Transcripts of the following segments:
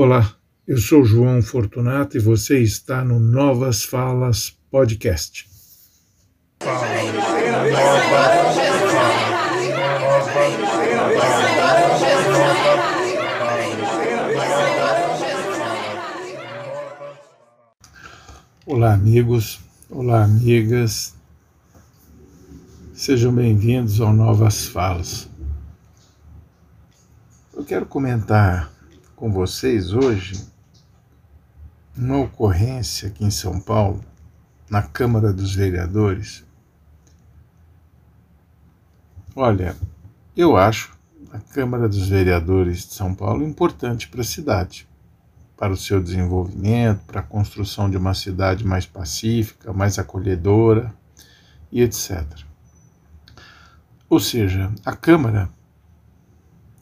Olá, eu sou João Fortunato e você está no Novas Falas Podcast. Olá, amigos, olá, amigas, sejam bem-vindos ao Novas Falas. Eu quero comentar com vocês hoje uma ocorrência aqui em São Paulo, na Câmara dos Vereadores. Olha, eu acho a Câmara dos Vereadores de São Paulo importante para a cidade, para o seu desenvolvimento, para a construção de uma cidade mais pacífica, mais acolhedora e etc. Ou seja, a Câmara,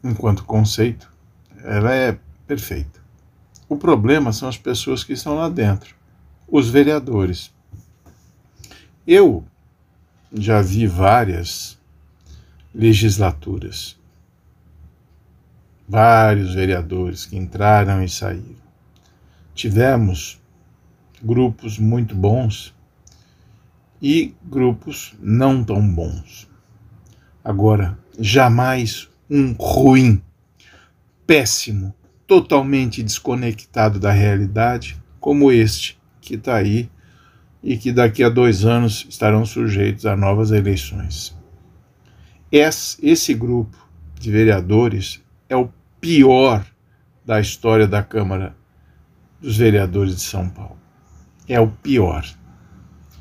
enquanto conceito, ela é perfeita. O problema são as pessoas que estão lá dentro, os vereadores. Eu já vi várias legislaturas, vários vereadores que entraram e saíram. Tivemos grupos muito bons e grupos não tão bons. Agora, jamais um ruim, péssimo, totalmente desconectado da realidade, como este que está aí e que daqui a dois anos estarão sujeitos a novas eleições. Esse grupo de vereadores é o pior da história da Câmara dos Vereadores de São Paulo. É o pior.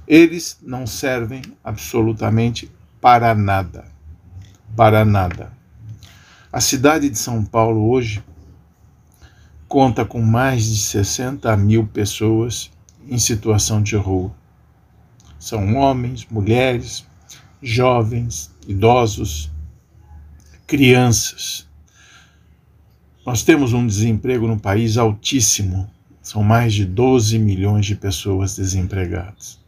Eles não servem absolutamente para nada. Para nada. A cidade de São Paulo hoje conta com mais de 60 mil pessoas em situação de rua. São homens, mulheres, jovens, idosos, crianças. Nós temos um desemprego no país altíssimo. São mais de 12 milhões de pessoas desempregadas.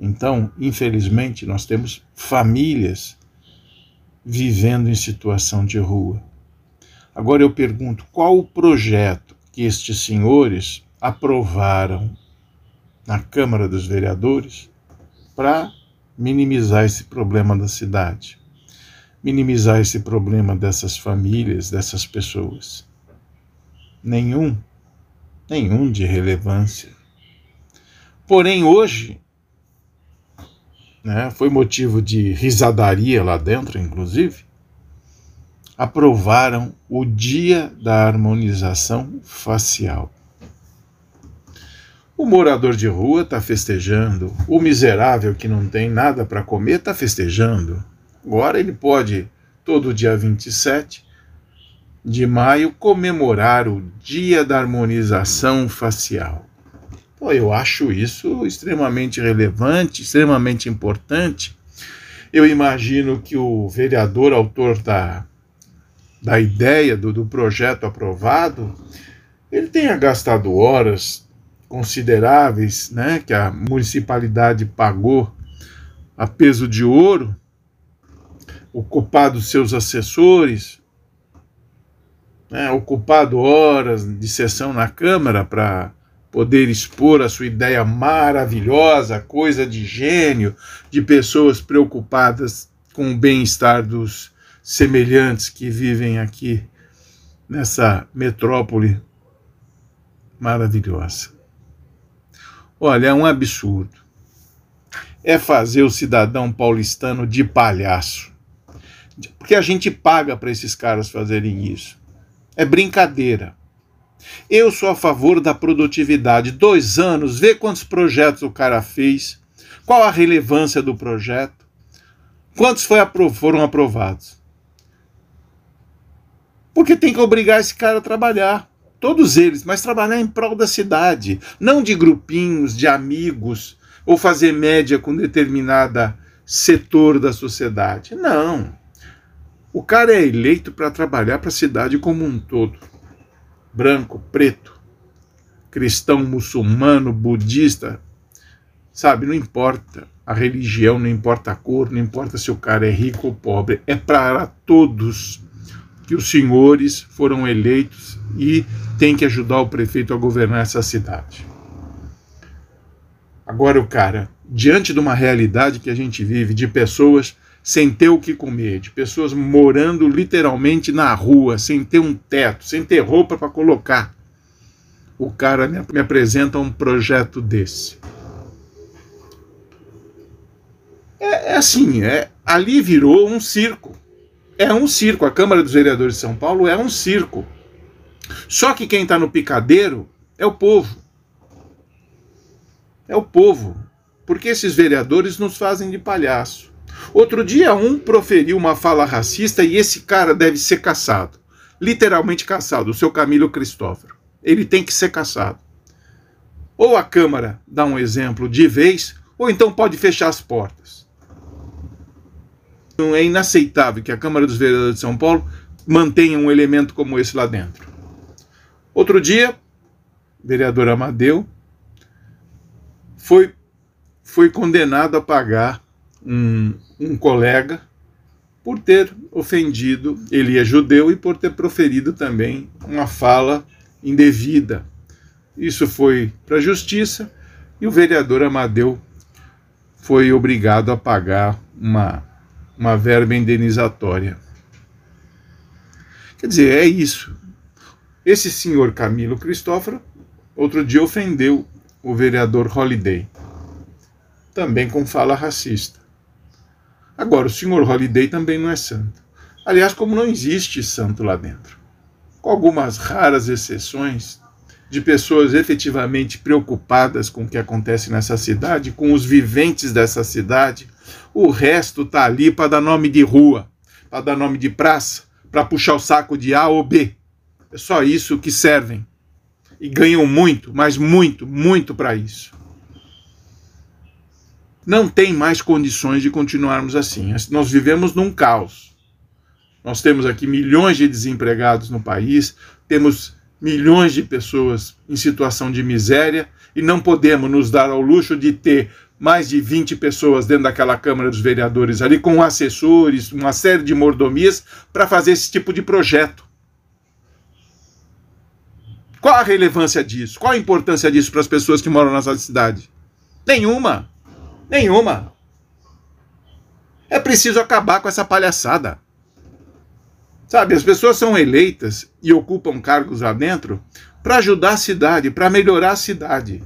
Então, infelizmente, nós temos famílias vivendo em situação de rua. Agora eu pergunto: qual o projeto que estes senhores aprovaram na Câmara dos Vereadores para minimizar esse problema da cidade, minimizar esse problema dessas famílias, dessas pessoas? Nenhum, nenhum de relevância. Porém, hoje, né, foi motivo de risadaria lá dentro, inclusive, aprovaram o Dia da Harmonização Facial. O morador de rua está festejando, o miserável que não tem nada para comer está festejando. Agora ele pode, todo dia 27 de maio, comemorar o Dia da Harmonização Facial. Pô, eu acho isso extremamente relevante, extremamente importante. Eu imagino que o vereador autor da da ideia do, do projeto aprovado, ele tenha gastado horas consideráveis, né, que a municipalidade pagou a peso de ouro, ocupado seus assessores, né, ocupado horas de sessão na Câmara para poder expor a sua ideia maravilhosa, coisa de gênio, de pessoas preocupadas com o bem-estar dos semelhantes que vivem aqui nessa metrópole maravilhosa. Olha, é um absurdo. É fazer o cidadão paulistano de palhaço. Porque a gente paga para esses caras fazerem isso. É brincadeira. Eu sou a favor da produtividade. Dois anos, vê quantos projetos o cara fez, qual a relevância do projeto, quantos foram aprovados. Porque tem que obrigar esse cara a trabalhar. Todos eles, mas trabalhar em prol da cidade, não de grupinhos, de amigos, ou fazer média com determinada setor da sociedade. Não. O cara é eleito para trabalhar para a cidade como um todo. Branco, preto, cristão, muçulmano, budista, sabe, não importa a religião, não importa a cor, não importa se o cara é rico ou pobre, é para todos que os senhores foram eleitos e têm que ajudar o prefeito a governar essa cidade. Agora, o cara, diante de uma realidade que a gente vive, de pessoas sem ter o que comer, de pessoas morando literalmente na rua, sem ter um teto, sem ter roupa para colocar, o cara me apresenta um projeto desse. É, é assim, é, ali virou um circo. É um circo. A Câmara dos Vereadores de São Paulo é um circo. Só que quem está no picadeiro é o povo. É o povo. Porque esses vereadores nos fazem de palhaço. Outro dia, um proferiu uma fala racista e esse cara deve ser caçado. Literalmente caçado, o seu Camilo Cristóforo. Ele tem que ser caçado. Ou a Câmara dá um exemplo de vez, ou então pode fechar as portas. É inaceitável que a Câmara dos Vereadores de São Paulo mantenha um elemento como esse lá dentro. Outro dia, o vereador Amadeu foi, foi condenado a pagar um, um colega por ter ofendido, ele é judeu, e por ter proferido também uma fala indevida. Isso foi para a justiça e o vereador Amadeu foi obrigado a pagar uma uma verba indenizatória. Quer dizer, é isso. Esse senhor Camilo Cristóforo, outro dia ofendeu o vereador Holiday, também com fala racista. Agora, o senhor Holiday também não é santo. Aliás, como não existe santo lá dentro. Com algumas raras exceções de pessoas efetivamente preocupadas com o que acontece nessa cidade, com os viventes dessa cidade, o resto tá ali para dar nome de rua, para dar nome de praça, para puxar o saco de A ou B. É só isso que servem. E ganham muito, mas muito, muito para isso. Não tem mais condições de continuarmos assim. Nós vivemos num caos. Nós temos aqui milhões de desempregados no país, temos milhões de pessoas em situação de miséria e não podemos nos dar ao luxo de ter mais de 20 pessoas dentro daquela Câmara dos Vereadores ali, com assessores, uma série de mordomias, para fazer esse tipo de projeto. Qual a relevância disso? Qual a importância disso para as pessoas que moram nessa cidade? Nenhuma. Nenhuma. É preciso acabar com essa palhaçada. Sabe, as pessoas são eleitas e ocupam cargos lá dentro para ajudar a cidade, para melhorar a cidade.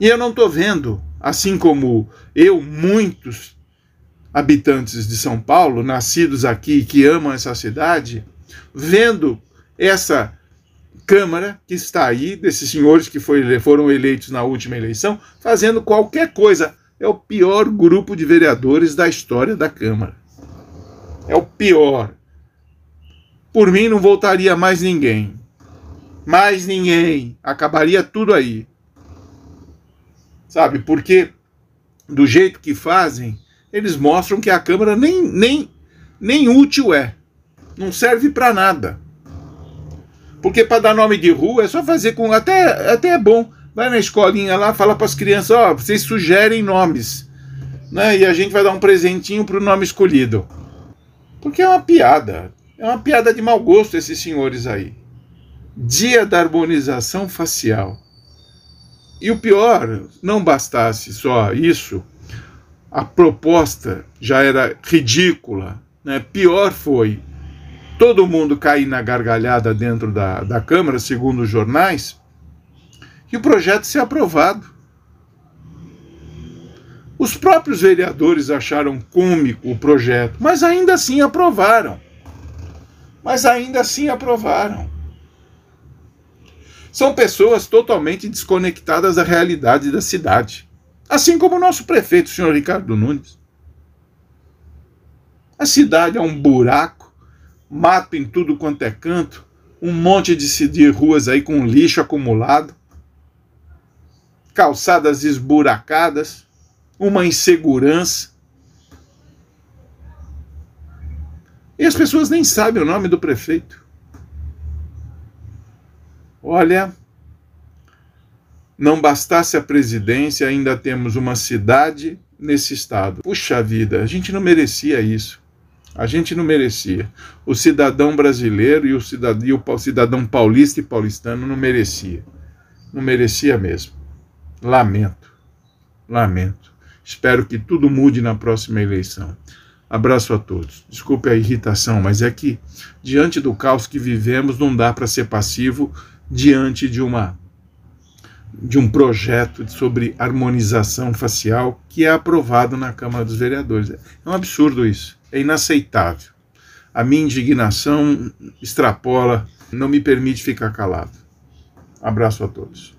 E eu não estou vendo, assim como eu, muitos habitantes de São Paulo, nascidos aqui, que amam essa cidade, vendo essa Câmara que está aí, desses senhores que foi, foram eleitos na última eleição, fazendo qualquer coisa. É o pior grupo de vereadores da história da Câmara. É o pior. Por mim não voltaria mais ninguém. Mais ninguém. Acabaria tudo aí sabe? Porque do jeito que fazem, eles mostram que a Câmara nem, nem, nem útil é. Não serve para nada. Porque para dar nome de rua é só fazer com. Até, até é bom. Vai na escolinha lá, fala para as crianças: ó, oh, vocês sugerem nomes. Né? E a gente vai dar um presentinho para o nome escolhido. Porque é uma piada. É uma piada de mau gosto esses senhores aí. Dia da harmonização facial. E o pior, não bastasse só isso, a proposta já era ridícula. Né? Pior foi todo mundo cair na gargalhada dentro da, da Câmara, segundo os jornais, e o projeto ser aprovado. Os próprios vereadores acharam cômico o projeto, mas ainda assim aprovaram. Mas ainda assim aprovaram. São pessoas totalmente desconectadas da realidade da cidade. Assim como o nosso prefeito, o senhor Ricardo Nunes. A cidade é um buraco, mato em tudo quanto é canto, um monte de, de ruas aí com lixo acumulado, calçadas esburacadas, uma insegurança. E as pessoas nem sabem o nome do prefeito. Olha, não bastasse a presidência, ainda temos uma cidade nesse estado. Puxa vida, a gente não merecia isso. A gente não merecia. O cidadão brasileiro e o cidadão, o cidadão paulista e paulistano não merecia. Não merecia mesmo. Lamento. Lamento. Espero que tudo mude na próxima eleição. Abraço a todos. Desculpe a irritação, mas é que, diante do caos que vivemos, não dá para ser passivo diante de uma de um projeto sobre harmonização facial que é aprovado na Câmara dos Vereadores. É um absurdo isso. É inaceitável. A minha indignação extrapola, não me permite ficar calado. Abraço a todos.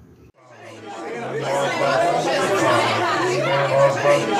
You.